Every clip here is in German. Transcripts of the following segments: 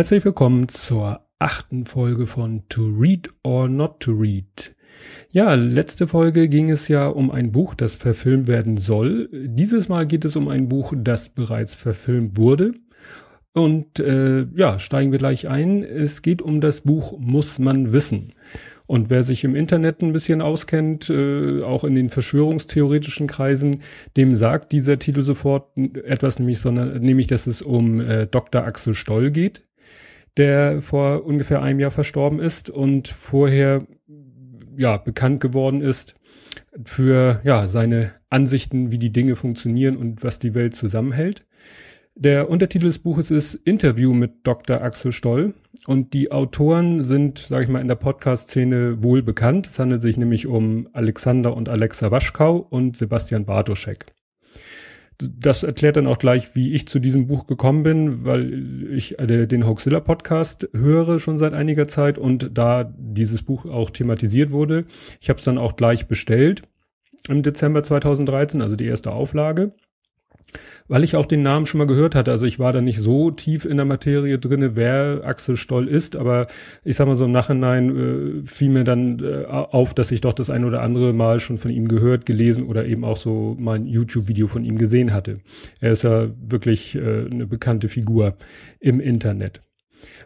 Herzlich willkommen zur achten Folge von To Read or Not to Read. Ja, letzte Folge ging es ja um ein Buch, das verfilmt werden soll. Dieses Mal geht es um ein Buch, das bereits verfilmt wurde. Und äh, ja, steigen wir gleich ein. Es geht um das Buch Muss man wissen. Und wer sich im Internet ein bisschen auskennt, äh, auch in den verschwörungstheoretischen Kreisen, dem sagt dieser Titel sofort etwas, nämlich, sondern, nämlich, dass es um äh, Dr. Axel Stoll geht, der vor ungefähr einem Jahr verstorben ist und vorher ja bekannt geworden ist für ja seine Ansichten, wie die Dinge funktionieren und was die Welt zusammenhält. Der Untertitel des Buches ist Interview mit Dr. Axel Stoll und die Autoren sind, sage ich mal, in der Podcast-Szene wohl bekannt. Es handelt sich nämlich um Alexander und Alexa Waschkau und Sebastian Bartoschek. Das erklärt dann auch gleich, wie ich zu diesem Buch gekommen bin, weil ich äh, den Hoaxilla Podcast höre schon seit einiger Zeit und da dieses Buch auch thematisiert wurde. Ich habe es dann auch gleich bestellt im Dezember 2013, also die erste Auflage weil ich auch den Namen schon mal gehört hatte. Also ich war da nicht so tief in der Materie drinne, wer Axel Stoll ist, aber ich sag mal so im Nachhinein äh, fiel mir dann äh, auf, dass ich doch das ein oder andere Mal schon von ihm gehört, gelesen oder eben auch so mal ein YouTube-Video von ihm gesehen hatte. Er ist ja wirklich äh, eine bekannte Figur im Internet.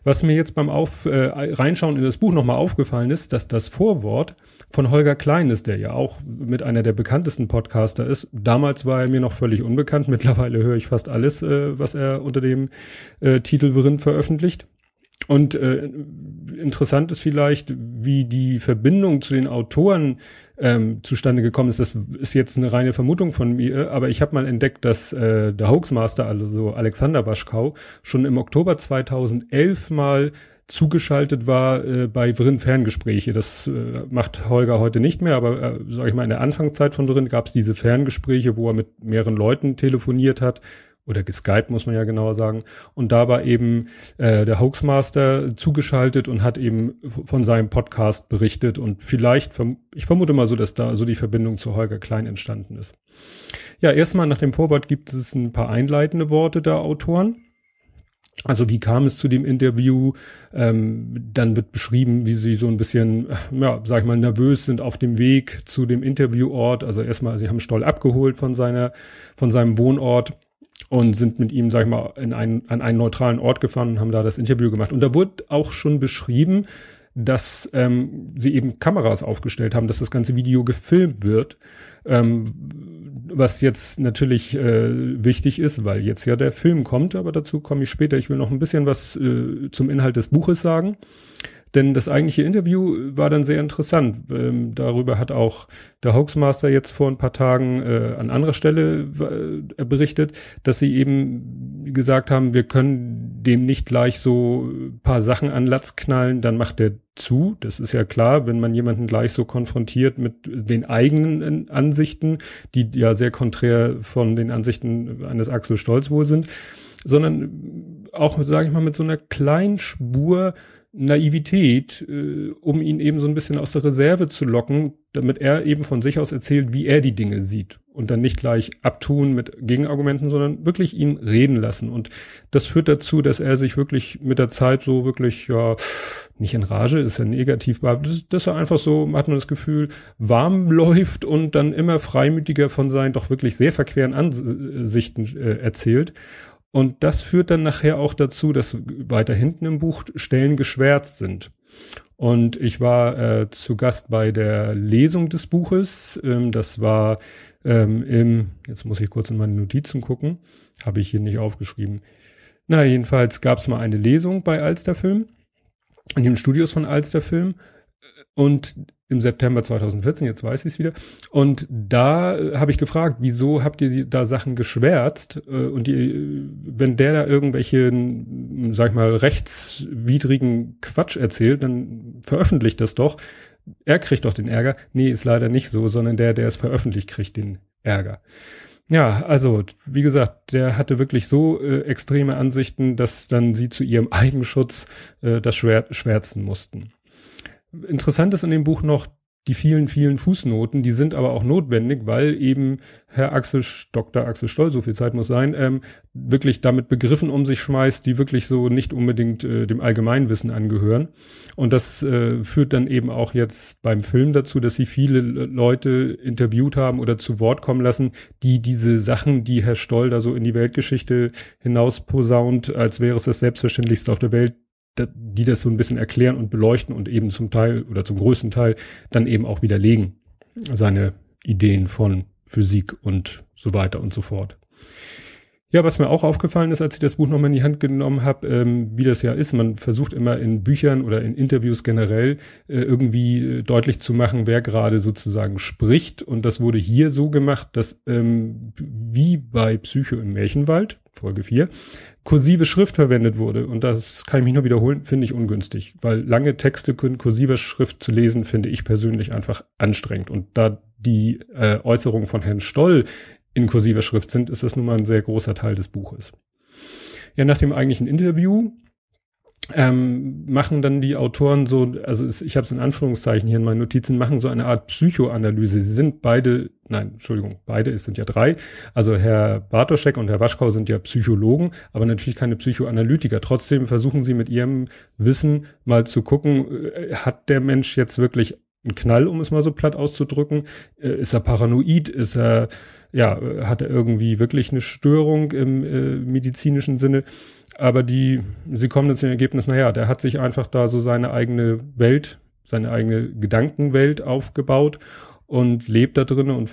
Was mir jetzt beim Auf, äh, Reinschauen in das Buch nochmal aufgefallen ist, dass das Vorwort von Holger Klein ist, der ja auch mit einer der bekanntesten Podcaster ist. Damals war er mir noch völlig unbekannt. Mittlerweile höre ich fast alles, äh, was er unter dem äh, Titel Wirin veröffentlicht. Und äh, interessant ist vielleicht, wie die Verbindung zu den Autoren ähm, zustande gekommen ist. Das ist jetzt eine reine Vermutung von mir, aber ich habe mal entdeckt, dass äh, der Hoaxmaster, also Alexander Waschkau, schon im Oktober 2011 mal zugeschaltet war äh, bei Vrin Ferngespräche. Das äh, macht Holger heute nicht mehr, aber äh, sage ich mal, in der Anfangszeit von Vrin gab es diese Ferngespräche, wo er mit mehreren Leuten telefoniert hat oder geskypt, muss man ja genauer sagen. Und da war eben äh, der Hoaxmaster zugeschaltet und hat eben von seinem Podcast berichtet. Und vielleicht, ich vermute mal so, dass da so die Verbindung zu Holger Klein entstanden ist. Ja, erstmal nach dem Vorwort gibt es ein paar einleitende Worte der Autoren. Also wie kam es zu dem Interview? Ähm, dann wird beschrieben, wie sie so ein bisschen, ja, sag ich mal, nervös sind auf dem Weg zu dem Interviewort. Also erstmal, sie haben Stoll abgeholt von seiner, von seinem Wohnort und sind mit ihm, sag ich mal, in einen, an einen neutralen Ort gefahren und haben da das Interview gemacht. Und da wurde auch schon beschrieben, dass ähm, sie eben Kameras aufgestellt haben, dass das ganze Video gefilmt wird. Ähm, was jetzt natürlich äh, wichtig ist, weil jetzt ja der Film kommt, aber dazu komme ich später. Ich will noch ein bisschen was äh, zum Inhalt des Buches sagen. Denn das eigentliche Interview war dann sehr interessant. Ähm, darüber hat auch der Hoaxmaster jetzt vor ein paar Tagen äh, an anderer Stelle äh, berichtet, dass sie eben gesagt haben, wir können dem nicht gleich so paar Sachen an Latz knallen, dann macht er zu. Das ist ja klar, wenn man jemanden gleich so konfrontiert mit den eigenen Ansichten, die ja sehr konträr von den Ansichten eines Axel Stolz wohl sind, sondern auch, sage ich mal, mit so einer kleinen Spur Naivität, äh, um ihn eben so ein bisschen aus der Reserve zu locken, damit er eben von sich aus erzählt, wie er die Dinge sieht und dann nicht gleich abtun mit Gegenargumenten, sondern wirklich ihn reden lassen. Und das führt dazu, dass er sich wirklich mit der Zeit so wirklich, ja, nicht in Rage, ist ja negativ, aber dass, dass er einfach so, hat man das Gefühl, warm läuft und dann immer freimütiger von seinen doch wirklich sehr verqueren Ansichten äh, erzählt. Und das führt dann nachher auch dazu, dass weiter hinten im Buch Stellen geschwärzt sind. Und ich war äh, zu Gast bei der Lesung des Buches. Ähm, das war ähm, im, jetzt muss ich kurz in meine Notizen gucken, habe ich hier nicht aufgeschrieben. Na, jedenfalls gab es mal eine Lesung bei Alsterfilm, in den Studios von Alsterfilm. Und im September 2014, jetzt weiß ich es wieder. Und da äh, habe ich gefragt, wieso habt ihr da Sachen geschwärzt? Äh, und die, wenn der da irgendwelche, sag ich mal, rechtswidrigen Quatsch erzählt, dann veröffentlicht das doch. Er kriegt doch den Ärger. Nee, ist leider nicht so, sondern der, der es veröffentlicht, kriegt den Ärger. Ja, also wie gesagt, der hatte wirklich so äh, extreme Ansichten, dass dann sie zu ihrem Eigenschutz äh, das Schwert schwärzen mussten. Interessant ist in dem Buch noch, die vielen, vielen Fußnoten, die sind aber auch notwendig, weil eben Herr Axel, Dr. Axel Stoll, so viel Zeit muss sein, ähm, wirklich damit Begriffen um sich schmeißt, die wirklich so nicht unbedingt äh, dem Allgemeinwissen angehören. Und das äh, führt dann eben auch jetzt beim Film dazu, dass sie viele Leute interviewt haben oder zu Wort kommen lassen, die diese Sachen, die Herr Stoll da so in die Weltgeschichte hinaus posaunt, als wäre es das Selbstverständlichste auf der Welt, die das so ein bisschen erklären und beleuchten und eben zum Teil oder zum größten Teil dann eben auch widerlegen, seine Ideen von Physik und so weiter und so fort. Ja, was mir auch aufgefallen ist, als ich das Buch nochmal in die Hand genommen habe, ähm, wie das ja ist, man versucht immer in Büchern oder in Interviews generell äh, irgendwie äh, deutlich zu machen, wer gerade sozusagen spricht. Und das wurde hier so gemacht, dass ähm, wie bei Psycho im Märchenwald, Folge 4, kursive Schrift verwendet wurde. Und das kann ich mich nur wiederholen, finde ich ungünstig. Weil lange Texte in kursiver Schrift zu lesen, finde ich persönlich einfach anstrengend. Und da die äh, Äußerungen von Herrn Stoll in kursiver Schrift sind, ist das nun mal ein sehr großer Teil des Buches. Ja, nach dem eigentlichen Interview ähm, machen dann die Autoren so, also es, ich habe es in Anführungszeichen hier in meinen Notizen, machen so eine Art Psychoanalyse. Sie sind beide, nein, Entschuldigung, beide, es sind ja drei. Also Herr Bartoschek und Herr Waschkau sind ja Psychologen, aber natürlich keine Psychoanalytiker. Trotzdem versuchen sie mit ihrem Wissen mal zu gucken, äh, hat der Mensch jetzt wirklich einen Knall, um es mal so platt auszudrücken? Äh, ist er paranoid? Ist er, ja, hat er irgendwie wirklich eine Störung im äh, medizinischen Sinne? Aber die, sie kommen dann zum Ergebnis, naja, der hat sich einfach da so seine eigene Welt, seine eigene Gedankenwelt aufgebaut und lebt da drin und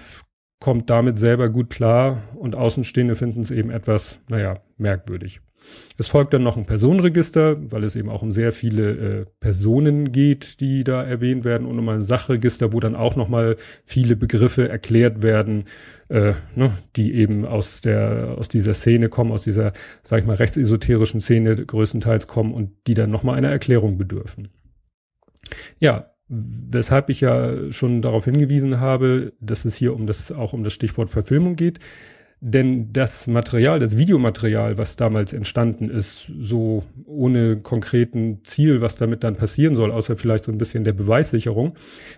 kommt damit selber gut klar und Außenstehende finden es eben etwas, naja, merkwürdig. Es folgt dann noch ein Personenregister, weil es eben auch um sehr viele äh, Personen geht, die da erwähnt werden und um ein Sachregister, wo dann auch nochmal viele Begriffe erklärt werden, äh, ne, die eben aus der aus dieser Szene kommen, aus dieser, sag ich mal, rechtsesoterischen Szene größtenteils kommen und die dann nochmal einer Erklärung bedürfen. Ja, weshalb ich ja schon darauf hingewiesen habe, dass es hier um das auch um das Stichwort Verfilmung geht. Denn das Material, das Videomaterial, was damals entstanden ist, so ohne konkreten Ziel, was damit dann passieren soll, außer vielleicht so ein bisschen der Beweissicherung,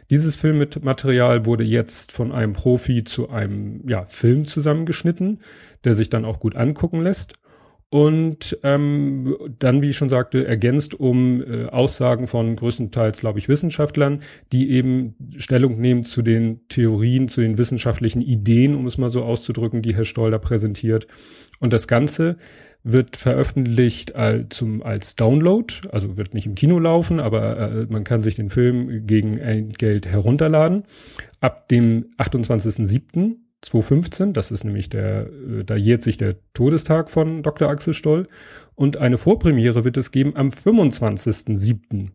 dieses Filmmaterial wurde jetzt von einem Profi zu einem ja, Film zusammengeschnitten, der sich dann auch gut angucken lässt und ähm, dann, wie ich schon sagte, ergänzt um äh, Aussagen von größtenteils, glaube ich, Wissenschaftlern, die eben Stellung nehmen zu den Theorien, zu den wissenschaftlichen Ideen, um es mal so auszudrücken, die Herr Stoll präsentiert. Und das Ganze wird veröffentlicht als, zum, als Download, also wird nicht im Kino laufen, aber äh, man kann sich den Film gegen Geld herunterladen. Ab dem 28.07 2015, das ist nämlich der, äh, da jährt sich der Todestag von Dr. Axel Stoll. Und eine Vorpremiere wird es geben am 25.07.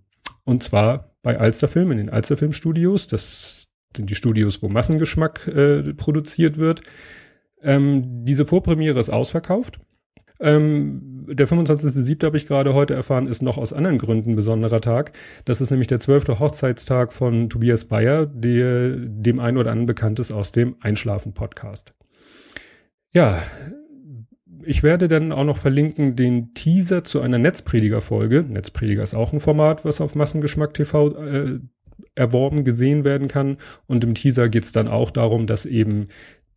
Und zwar bei Alsterfilm in den Alsterfilm Studios. Das sind die Studios, wo Massengeschmack äh, produziert wird. Ähm, diese Vorpremiere ist ausverkauft. Ähm, der 25.07. habe ich gerade heute erfahren, ist noch aus anderen Gründen ein besonderer Tag. Das ist nämlich der zwölfte Hochzeitstag von Tobias Bayer, der dem einen oder anderen bekannt ist aus dem Einschlafen-Podcast. Ja, ich werde dann auch noch verlinken den Teaser zu einer Netzprediger-Folge. Netzprediger ist auch ein Format, was auf Massengeschmack TV äh, erworben gesehen werden kann. Und im Teaser geht es dann auch darum, dass eben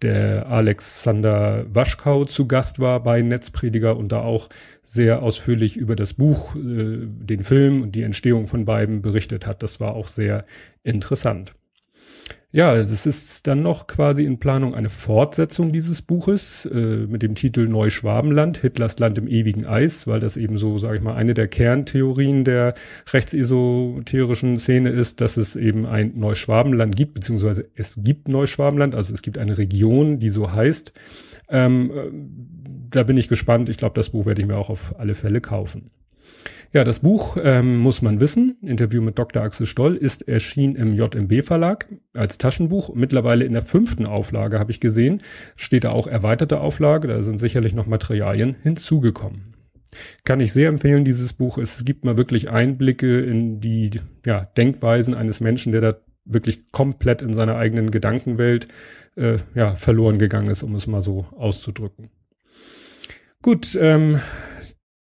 der Alexander Waschkau zu Gast war bei Netzprediger und da auch sehr ausführlich über das Buch, äh, den Film und die Entstehung von beiden berichtet hat. Das war auch sehr interessant. Ja, es ist dann noch quasi in Planung eine Fortsetzung dieses Buches äh, mit dem Titel Neuschwabenland, Hitlers Land im ewigen Eis, weil das eben so, sage ich mal, eine der Kerntheorien der rechtsesoterischen Szene ist, dass es eben ein Neuschwabenland gibt, beziehungsweise es gibt Neuschwabenland, also es gibt eine Region, die so heißt. Ähm, äh, da bin ich gespannt. Ich glaube, das Buch werde ich mir auch auf alle Fälle kaufen. Ja, das Buch ähm, muss man wissen. Interview mit Dr. Axel Stoll ist erschienen im JMB Verlag als Taschenbuch. Mittlerweile in der fünften Auflage habe ich gesehen. Steht da auch erweiterte Auflage. Da sind sicherlich noch Materialien hinzugekommen. Kann ich sehr empfehlen, dieses Buch. Es gibt mal wirklich Einblicke in die ja, Denkweisen eines Menschen, der da wirklich komplett in seiner eigenen Gedankenwelt äh, ja, verloren gegangen ist, um es mal so auszudrücken. Gut, ähm,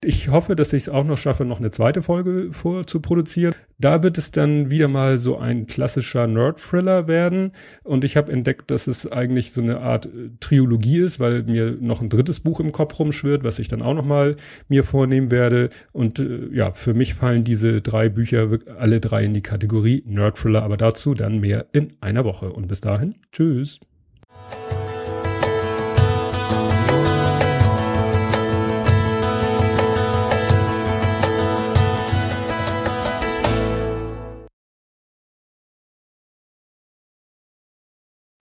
Ich hoffe, dass ich es auch noch schaffe, noch eine zweite Folge vorzuproduzieren. Da wird es dann wieder mal so ein klassischer Nerd-Thriller werden. Und ich habe entdeckt, dass es eigentlich so eine Art äh, Triologie ist, weil mir noch ein drittes Buch im Kopf rumschwirrt, was ich dann auch noch mal mir vornehmen werde. Und äh, ja, für mich fallen diese drei Bücher alle drei in die Kategorie Nerd-Thriller. Aber dazu dann mehr in einer Woche. Und bis dahin, tschüss.